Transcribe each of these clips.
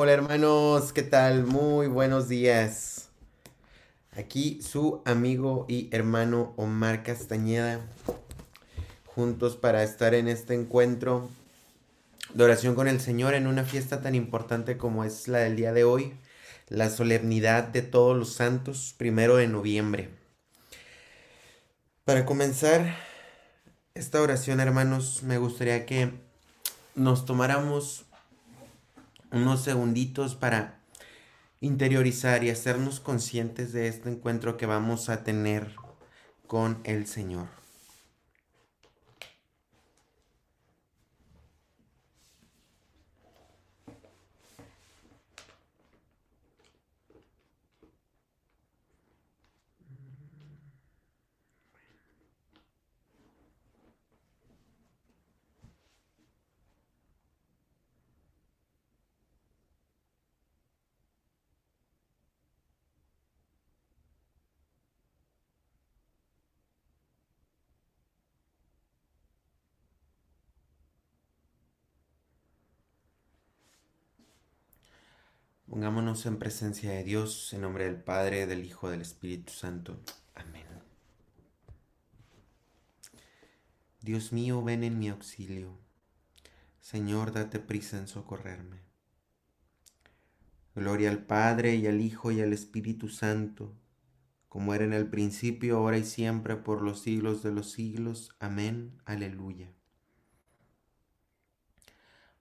Hola hermanos, ¿qué tal? Muy buenos días. Aquí su amigo y hermano Omar Castañeda, juntos para estar en este encuentro de oración con el Señor en una fiesta tan importante como es la del día de hoy, la solemnidad de todos los santos, primero de noviembre. Para comenzar esta oración, hermanos, me gustaría que nos tomáramos unos segunditos para interiorizar y hacernos conscientes de este encuentro que vamos a tener con el Señor. Pongámonos en presencia de Dios, en nombre del Padre, del Hijo, del Espíritu Santo. Amén. Dios mío, ven en mi auxilio. Señor, date prisa en socorrerme. Gloria al Padre y al Hijo y al Espíritu Santo, como era en el principio, ahora y siempre, por los siglos de los siglos. Amén. Aleluya.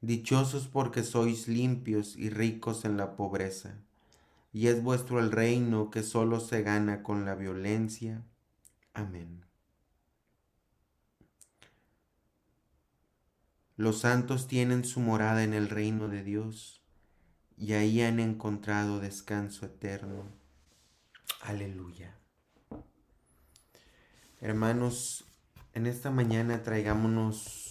Dichosos porque sois limpios y ricos en la pobreza, y es vuestro el reino que solo se gana con la violencia. Amén. Los santos tienen su morada en el reino de Dios, y ahí han encontrado descanso eterno. Aleluya. Hermanos, en esta mañana traigámonos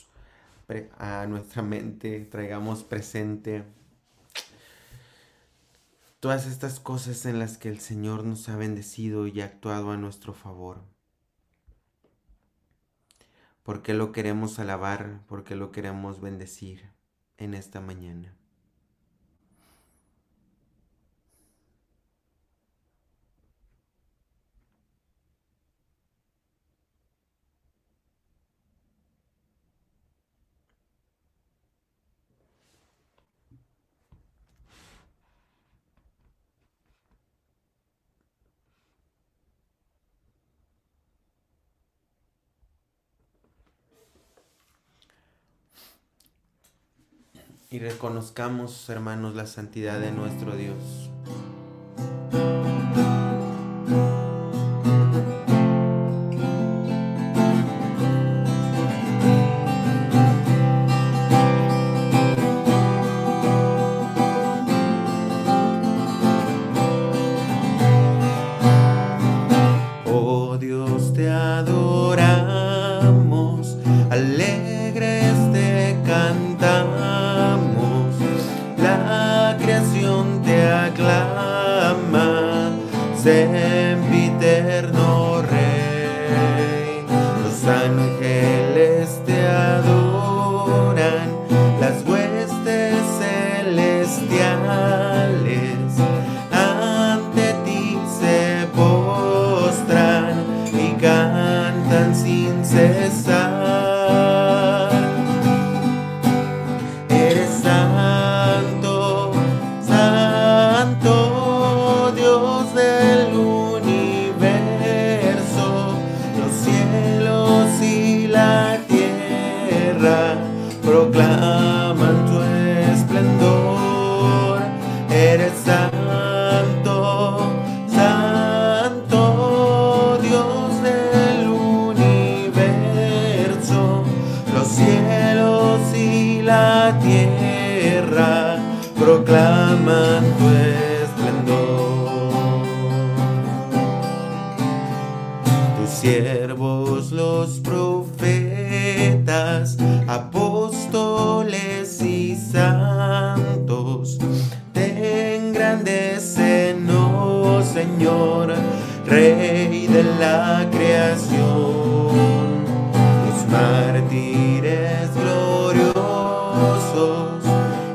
a nuestra mente, traigamos presente todas estas cosas en las que el Señor nos ha bendecido y ha actuado a nuestro favor. Porque lo queremos alabar, porque lo queremos bendecir en esta mañana. Y reconozcamos, hermanos, la santidad de nuestro Dios. Rey de la creación, los mártires gloriosos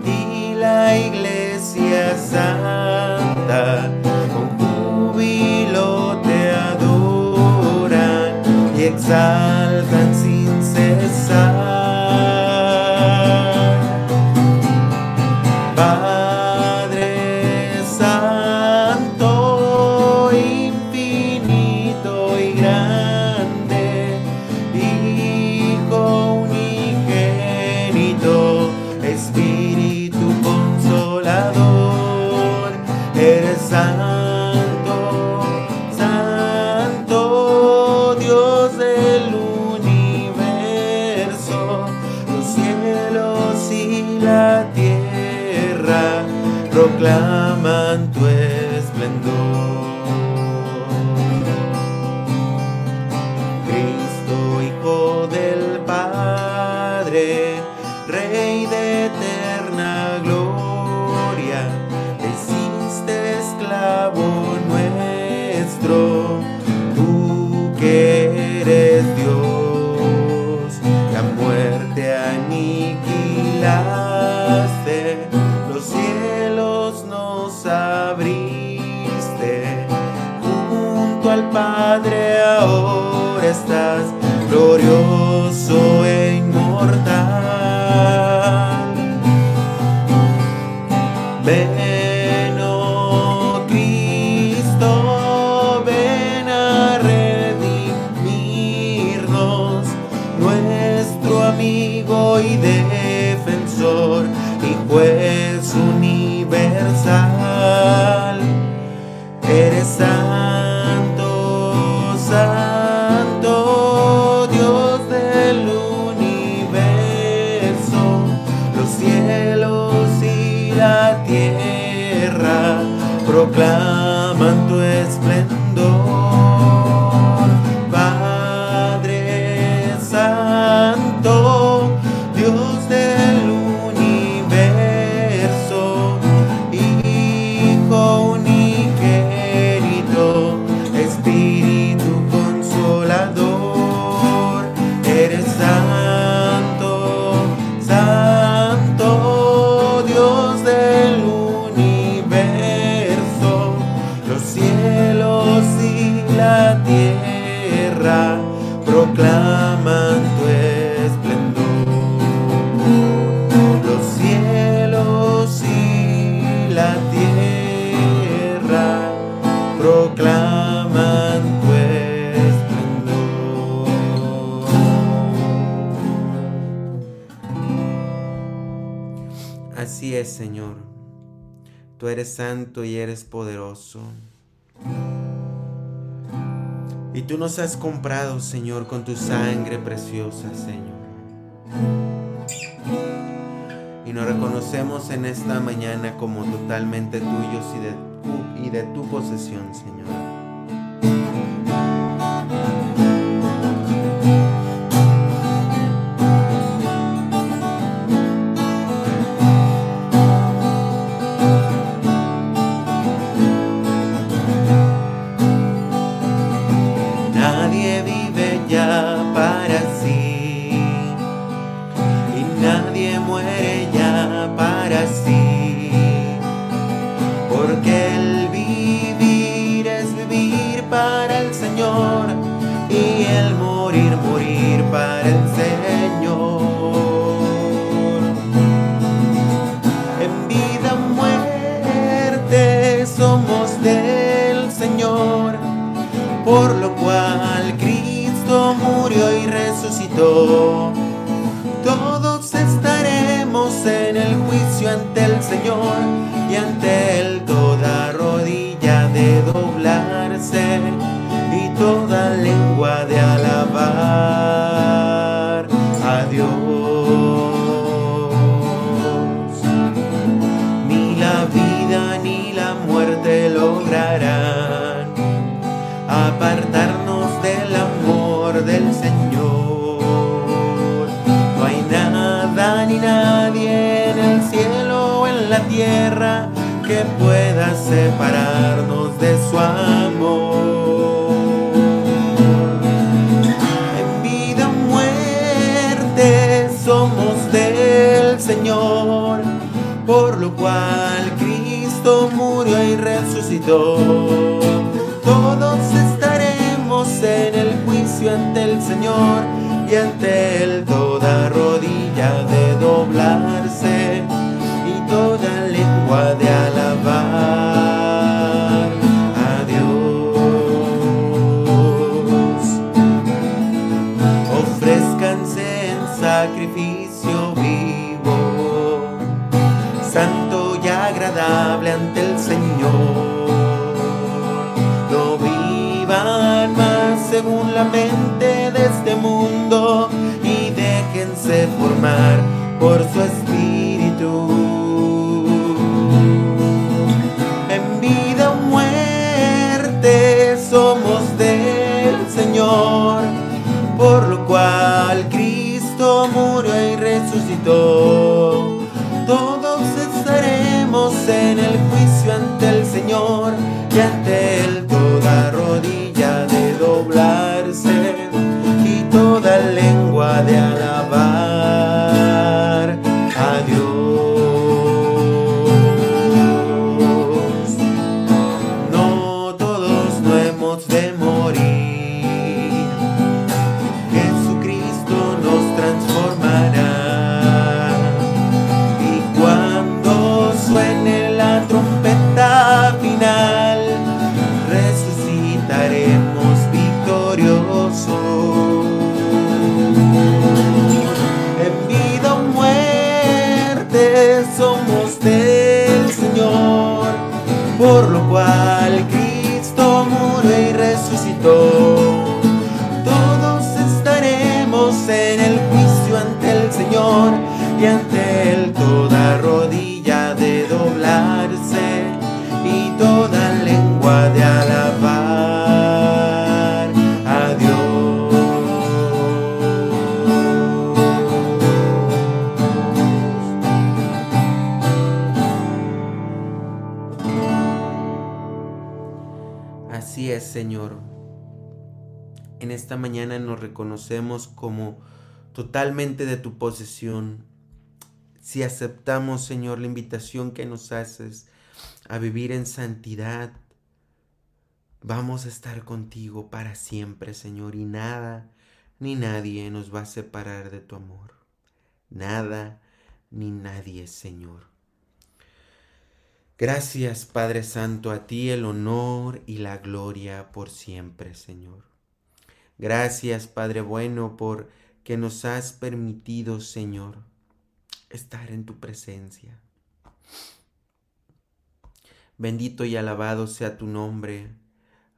y la iglesia santa exaltan tu esplendor. Cristo, Hijo del Padre, Padre ahora estás glorioso cloud. Así es, Señor. Tú eres santo y eres poderoso. Y tú nos has comprado, Señor, con tu sangre preciosa, Señor. Y nos reconocemos en esta mañana como totalmente tuyos y de tu, y de tu posesión, Señor. Por lo separarnos de su amor. En vida o muerte somos del Señor, por lo cual Cristo murió y resucitó. Todos estaremos en el juicio ante el Señor y ante por su Señor. En esta mañana nos reconocemos como totalmente de tu posesión. Si aceptamos, Señor, la invitación que nos haces a vivir en santidad, vamos a estar contigo para siempre, Señor, y nada ni nadie nos va a separar de tu amor. Nada ni nadie, Señor. Gracias, Padre Santo, a ti el honor y la gloria por siempre, Señor. Gracias, Padre bueno, por que nos has permitido, Señor, estar en tu presencia. Bendito y alabado sea tu nombre,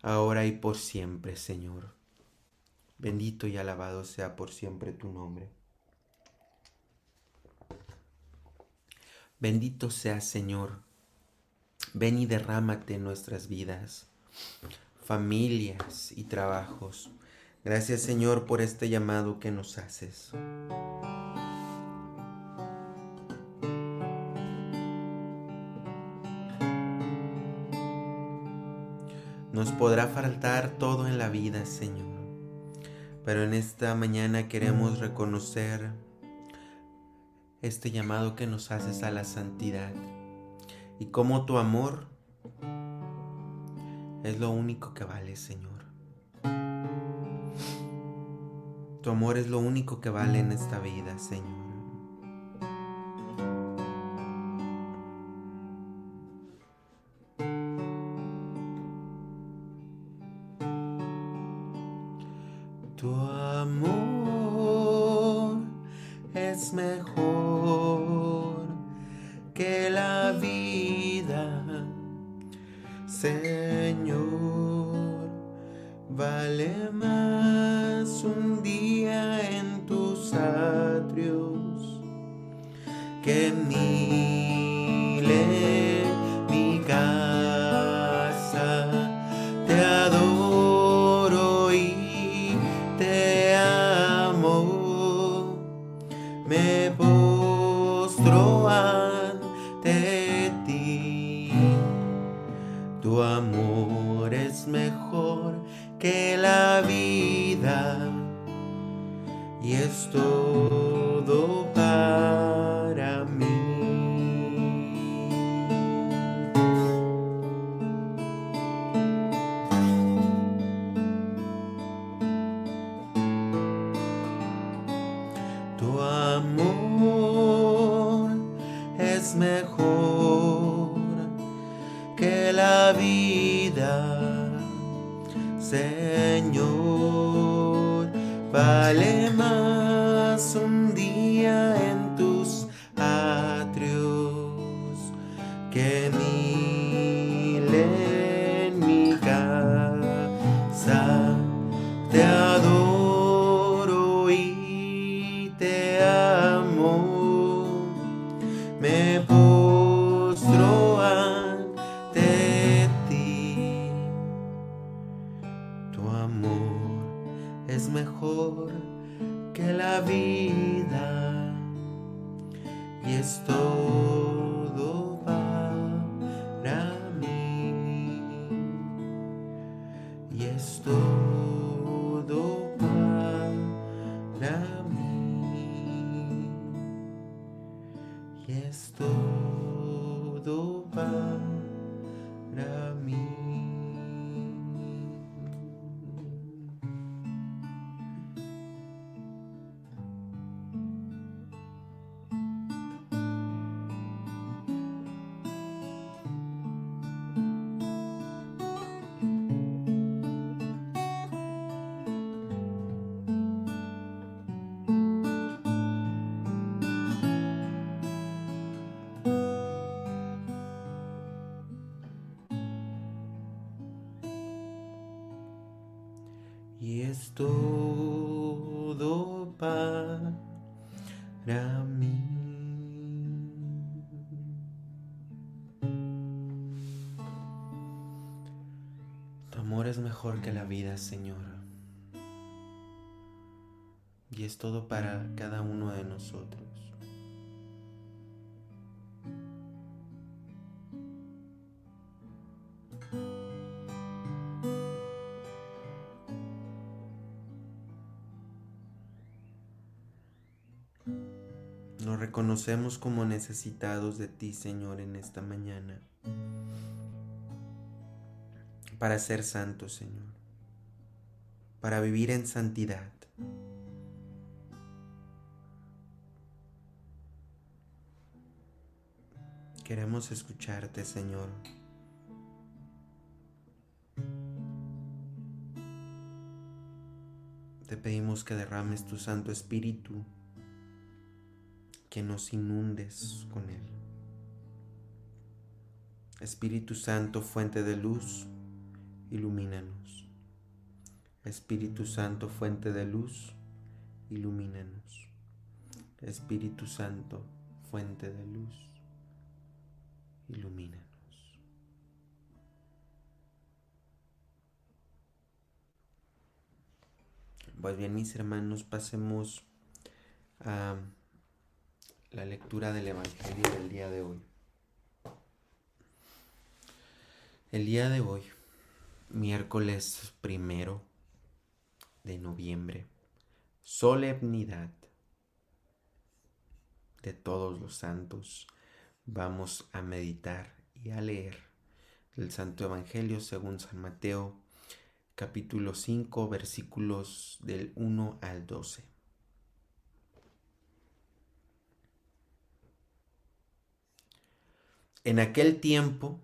ahora y por siempre, Señor. Bendito y alabado sea por siempre tu nombre. Bendito sea, Señor. Ven y derrámate en nuestras vidas, familias y trabajos. Gracias, Señor, por este llamado que nos haces. Nos podrá faltar todo en la vida, Señor. Pero en esta mañana queremos reconocer este llamado que nos haces a la santidad y cómo tu amor es lo único que vale, Señor. Tu amor es lo único que vale en esta vida, Señor. Vale más más un día todo para mí. Tu amor es mejor que la vida, Señor. Y es todo para cada uno de nosotros. Reconocemos como necesitados de ti, Señor, en esta mañana. Para ser santos, Señor. Para vivir en santidad. Queremos escucharte, Señor. Te pedimos que derrames tu Santo Espíritu que nos inundes con Él. Espíritu Santo, fuente de luz, ilumínanos. Espíritu Santo, fuente de luz, ilumínanos. Espíritu Santo, fuente de luz, ilumínanos. Pues bien, mis hermanos, pasemos a la lectura del Evangelio del día de hoy. El día de hoy, miércoles primero de noviembre, solemnidad de todos los santos, vamos a meditar y a leer el Santo Evangelio según San Mateo, capítulo 5, versículos del 1 al 12. En aquel tiempo,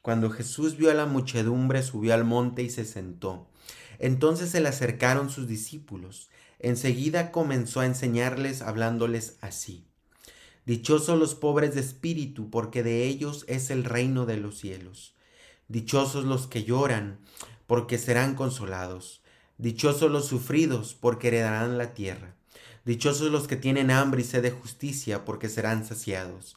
cuando Jesús vio a la muchedumbre, subió al monte y se sentó. Entonces se le acercaron sus discípulos. Enseguida comenzó a enseñarles hablándoles así. Dichosos los pobres de espíritu, porque de ellos es el reino de los cielos. Dichosos los que lloran, porque serán consolados. Dichosos los sufridos, porque heredarán la tierra. Dichosos los que tienen hambre y sed de justicia, porque serán saciados.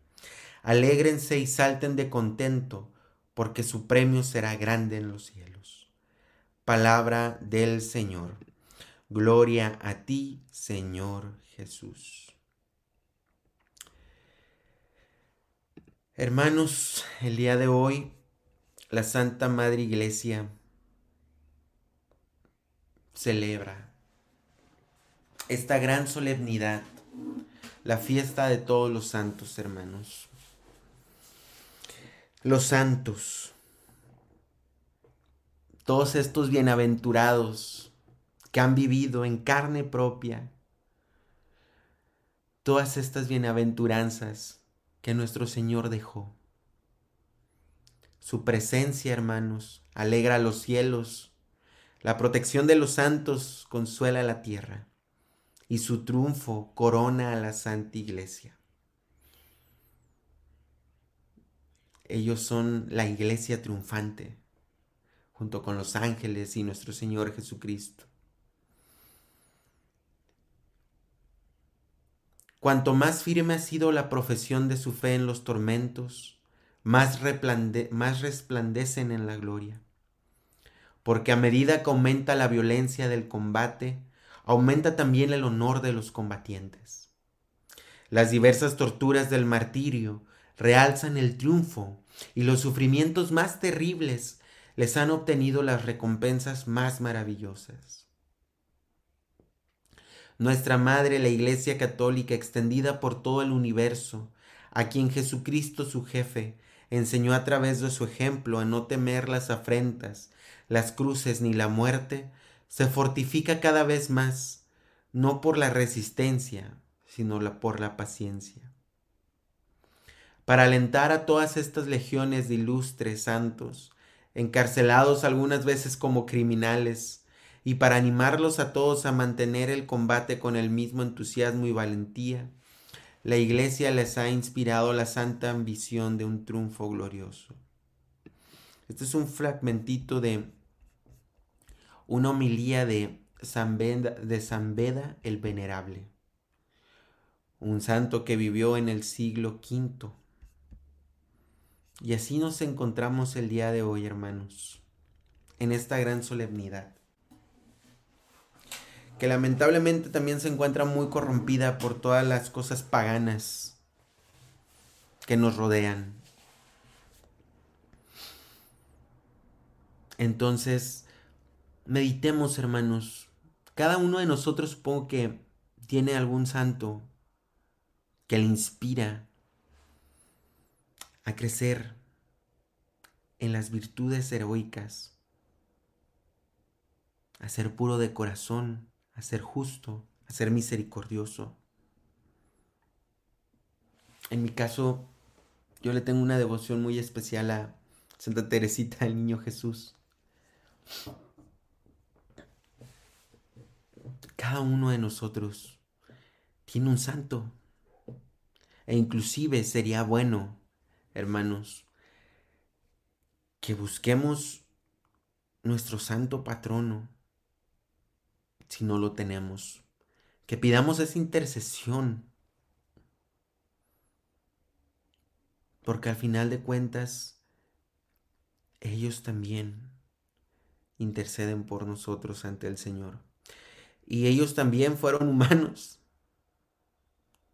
Alégrense y salten de contento, porque su premio será grande en los cielos. Palabra del Señor. Gloria a ti, Señor Jesús. Hermanos, el día de hoy la Santa Madre Iglesia celebra esta gran solemnidad, la fiesta de todos los santos hermanos. Los santos, todos estos bienaventurados que han vivido en carne propia, todas estas bienaventuranzas que nuestro Señor dejó. Su presencia, hermanos, alegra los cielos. La protección de los santos consuela la tierra. Y su triunfo corona a la Santa Iglesia. Ellos son la iglesia triunfante, junto con los ángeles y nuestro Señor Jesucristo. Cuanto más firme ha sido la profesión de su fe en los tormentos, más, resplandecen en la gloria. Porque a medida que aumenta la violencia del combate, aumenta también el honor de los combatientes. Las diversas torturas del martirio realzan el triunfo y los sufrimientos más terribles les han obtenido las recompensas más maravillosas. Nuestra Madre, la Iglesia Católica, extendida por todo el universo, a quien Jesucristo su jefe enseñó a través de su ejemplo a no temer las afrentas, las cruces ni la muerte, se fortifica cada vez más, no por la resistencia, sino por la paciencia. Para alentar a todas estas legiones de ilustres santos, encarcelados algunas veces como criminales, y para animarlos a todos a mantener el combate con el mismo entusiasmo y valentía, la iglesia les ha inspirado la santa ambición de un triunfo glorioso. Este es un fragmentito de una homilía de San, Beda, el Venerable, un santo que vivió en el siglo V. Y así nos encontramos el día de hoy, hermanos, en esta gran solemnidad que lamentablemente también se encuentra muy corrompida por todas las cosas paganas que nos rodean. Entonces, meditemos, hermanos. Cada uno de nosotros supongo que tiene algún santo que le inspira a crecer en las virtudes heroicas, a ser puro de corazón, a ser justo, a ser misericordioso. En mi caso, yo le tengo una devoción muy especial a Santa Teresita, el Niño Jesús. Cada uno de nosotros tiene un santo. E inclusive sería bueno, hermanos, que busquemos nuestro santo patrono, si no lo tenemos. Que pidamos esa intercesión. Porque al final de cuentas, ellos también interceden por nosotros ante el Señor. Y ellos también fueron humanos,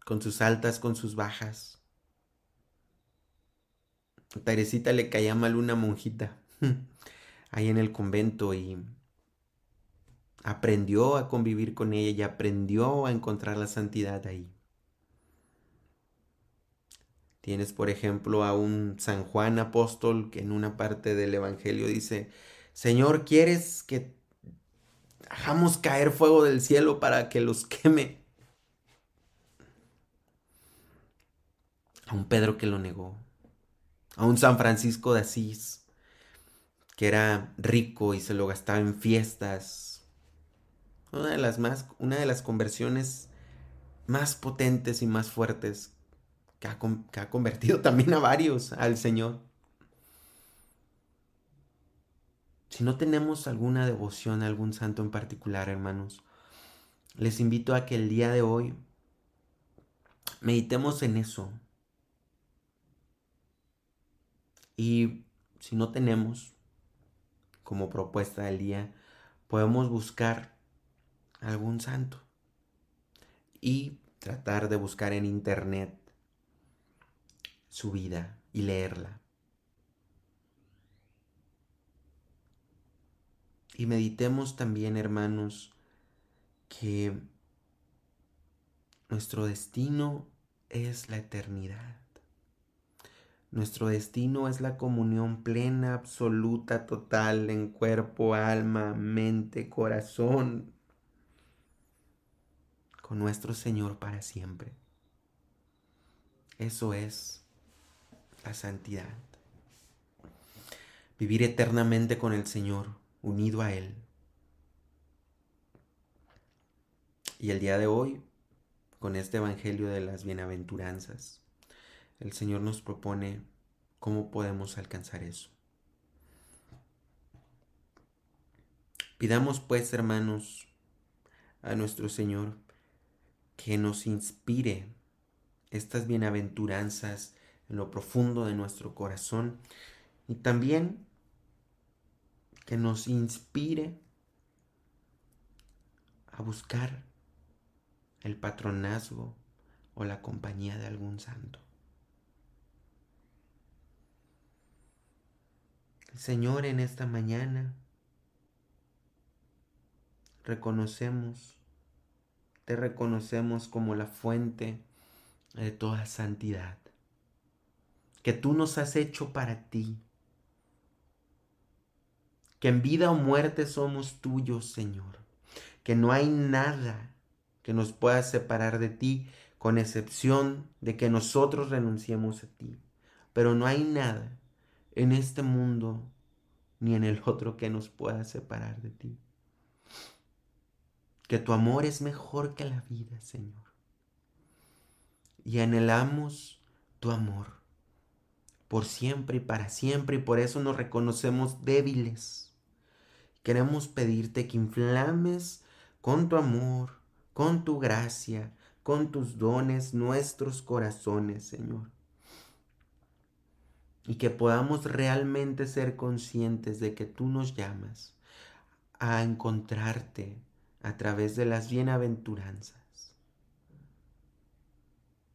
con sus altas, con sus bajas. A Teresita le caía mal una monjita ahí en el convento y aprendió a convivir con ella y aprendió a encontrar la santidad ahí. Tienes, por ejemplo, a un San Juan apóstol que en una parte del Evangelio dice, Señor, ¿quieres que hagamos caer fuego del cielo para que los queme? A un Pedro que lo negó, a un San Francisco de Asís, que era rico y se lo gastaba en fiestas, una de las más, una de las conversiones más potentes y más fuertes que ha, que ha convertido también a varios al Señor. Si no tenemos alguna devoción a algún santo en particular, hermanos, les invito a que el día de hoy meditemos en eso. Y si no tenemos como propuesta del día, podemos buscar algún santo y tratar de buscar en internet su vida y leerla. Y meditemos también, hermanos, que nuestro destino es la eternidad. Nuestro destino es la comunión plena, absoluta, total en cuerpo, alma, mente, corazón con nuestro Señor para siempre. Eso es la santidad. Vivir eternamente con el Señor, unido a Él. Y el día de hoy, con este Evangelio de las Bienaventuranzas, el Señor nos propone cómo podemos alcanzar eso. Pidamos pues, hermanos, a nuestro Señor que nos inspire estas bienaventuranzas en lo profundo de nuestro corazón y también que nos inspire a buscar el patronazgo o la compañía de algún santo. Señor, en esta mañana reconocemos te reconocemos como la fuente de toda santidad, que tú nos has hecho para ti, que en vida o muerte somos tuyos, Señor, que no hay nada que nos pueda separar de ti, con excepción de que nosotros renunciemos a ti. Pero no hay nada en este mundo ni en el otro que nos pueda separar de ti que tu amor es mejor que la vida, Señor. Y anhelamos tu amor por siempre y para siempre y por eso nos reconocemos débiles. Queremos pedirte que inflames con tu amor, con tu gracia, con tus dones nuestros corazones, Señor. Y que podamos realmente ser conscientes de que tú nos llamas a encontrarte, a través de las bienaventuranzas,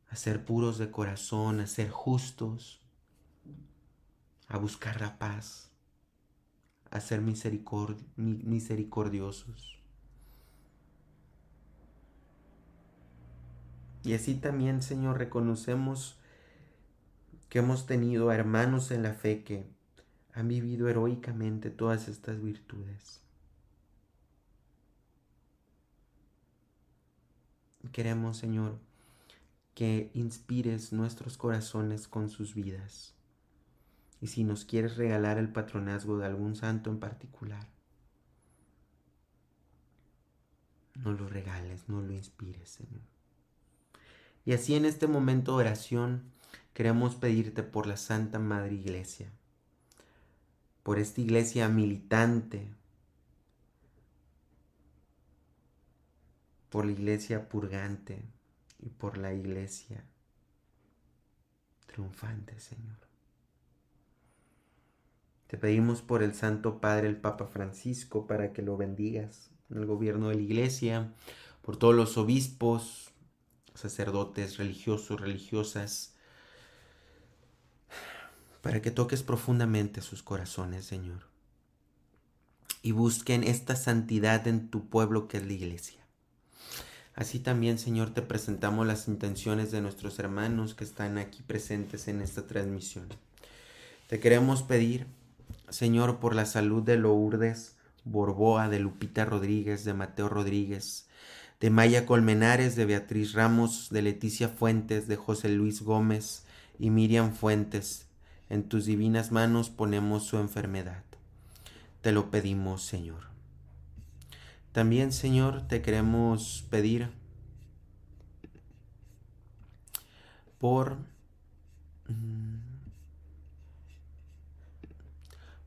a ser puros de corazón, a ser justos, a buscar la paz, a ser misericordiosos. Y así también, Señor, reconocemos que hemos tenido hermanos en la fe que han vivido heroicamente todas estas virtudes. Queremos, Señor, que inspires nuestros corazones con sus vidas. Y si nos quieres regalar el patronazgo de algún santo en particular, no lo regales, no lo inspires, Señor. Y así en este momento de oración queremos pedirte por la Santa Madre Iglesia, por esta iglesia militante, por la iglesia purgante y por la iglesia triunfante, Señor. Te pedimos por el Santo Padre, el Papa Francisco, para que lo bendigas en el gobierno de la iglesia, por todos los obispos, sacerdotes, religiosos, religiosas, para que toques profundamente sus corazones, Señor, y busquen esta santidad en tu pueblo que es la iglesia. Así también, Señor, te presentamos las intenciones de nuestros hermanos que están aquí presentes en esta transmisión. Te queremos pedir, Señor, por la salud de Lourdes Borboa, de Lupita Rodríguez, de Mateo Rodríguez, de Maya Colmenares, de Beatriz Ramos, de Leticia Fuentes, de José Luis Gómez y Miriam Fuentes. En tus divinas manos ponemos su enfermedad. Te lo pedimos, Señor. También, Señor, te queremos pedir por, mm,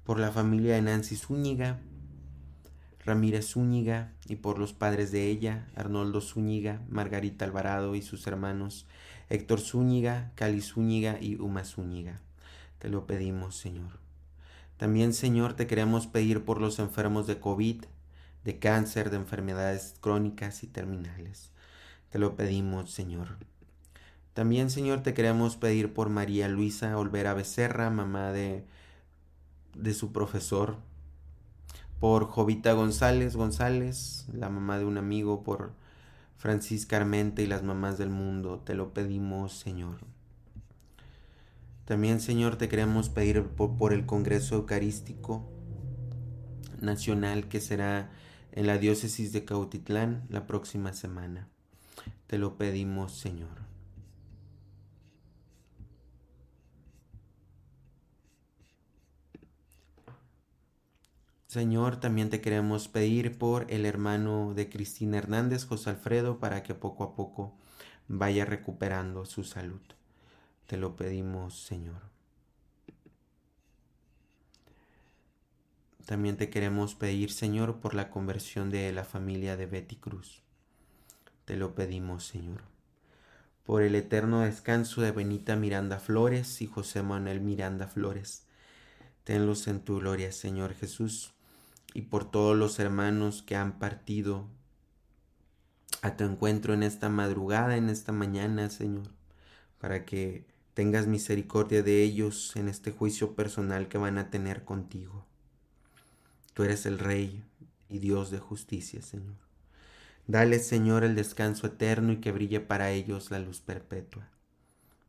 por la familia de Nancy Zúñiga, Ramírez Zúñiga y por los padres de ella, Arnoldo Zúñiga, Margarita Alvarado y sus hermanos, Héctor Zúñiga, Cali Zúñiga y Uma Zúñiga. Te lo pedimos, Señor. También, Señor, te queremos pedir por los enfermos de COVID, de cáncer, de enfermedades crónicas y terminales. Te lo pedimos, Señor. También, Señor, te queremos pedir por María Luisa Olvera Becerra, mamá de, de su profesor, por Jovita González González, la mamá de un amigo, por Francisca Armente y las mamás del mundo. Te lo pedimos, Señor. También, Señor, te queremos pedir por, el Congreso Eucarístico Nacional que será en la diócesis de Cautitlán la próxima semana. Te lo pedimos, Señor. Señor, también te queremos pedir por el hermano de Cristina Hernández, José Alfredo, para que poco a poco vaya recuperando su salud. Te lo pedimos, Señor. También te queremos pedir, Señor, por la conversión de la familia de Betty Cruz. Te lo pedimos, Señor. Por el eterno descanso de Benita Miranda Flores y José Manuel Miranda Flores. Tenlos en tu gloria, Señor Jesús, y por todos los hermanos que han partido a tu encuentro en esta madrugada, en esta mañana, Señor, para que tengas misericordia de ellos en este juicio personal que van a tener contigo. Tú eres el Rey y Dios de justicia, Señor. Dale, Señor, el descanso eterno y que brille para ellos la luz perpetua.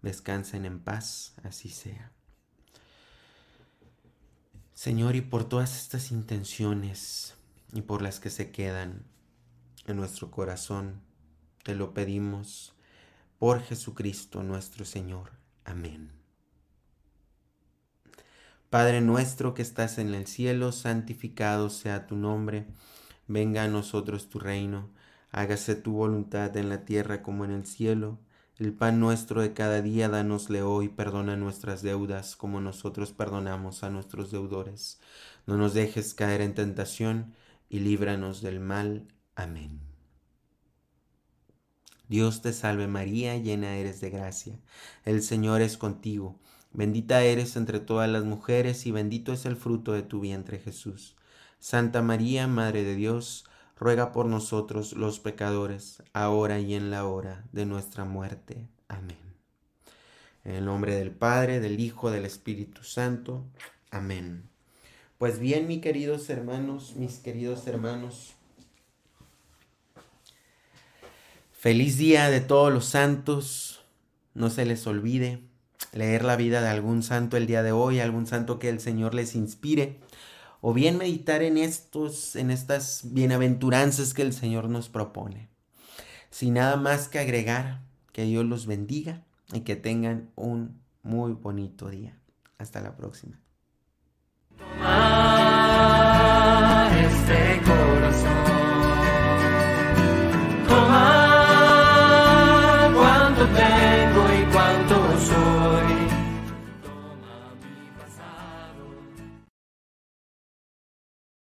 Descansen en paz, así sea. Señor, y por todas estas intenciones y por las que se quedan en nuestro corazón, te lo pedimos por Jesucristo nuestro Señor. Amén. Padre nuestro que estás en el cielo, santificado sea tu nombre, venga a nosotros tu reino, hágase tu voluntad en la tierra como en el cielo. El pan nuestro de cada día, danosle hoy, perdona nuestras deudas como nosotros perdonamos a nuestros deudores. No nos dejes caer en tentación y líbranos del mal. Amén. Dios te salve María, llena eres de gracia. El Señor es contigo. Bendita eres entre todas las mujeres y bendito es el fruto de tu vientre Jesús. Santa María, Madre de Dios, ruega por nosotros los pecadores, ahora y en la hora de nuestra muerte. Amén. En el nombre del Padre, del Hijo, del Espíritu Santo. Amén. Pues bien, mis queridos hermanos, mis queridos hermanos, Feliz día de todos los santos. No se les olvide leer la vida de algún santo el día de hoy, algún santo que el Señor les inspire, o bien meditar en estos, en estas bienaventuranzas que el Señor nos propone. Sin nada más que agregar, que Dios los bendiga y que tengan un muy bonito día. Hasta la próxima.